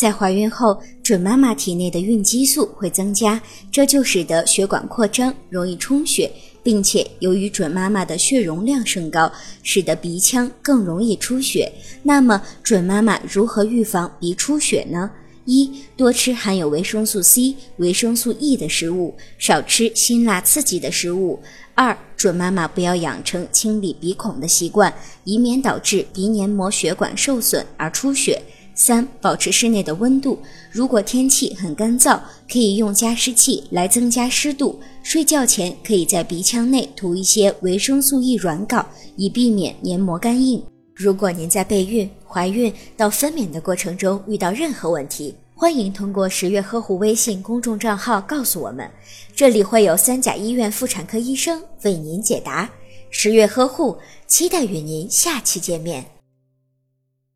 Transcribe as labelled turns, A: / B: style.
A: 在怀孕后，准妈妈体内的孕激素会增加，这就使得血管扩张，容易充血，并且由于准妈妈的血容量升高，使得鼻腔更容易出血。那么，准妈妈如何预防鼻出血呢？一、多吃含有维生素 C、维生素 E 的食物，少吃辛辣刺激的食物。二、准妈妈不要养成清理鼻孔的习惯，以免导致鼻黏膜血管受损而出血。三、保持室内的温度，如果天气很干燥，可以用加湿器来增加湿度。睡觉前可以在鼻腔内涂一些维生素 E 软膏，以避免黏膜干硬。如果您在备孕、怀孕到分娩的过程中遇到任何问题，欢迎通过十月呵护微信公众账号告诉我们，这里会有三甲医院妇产科医生为您解答。十月呵护，期待与您下期见面。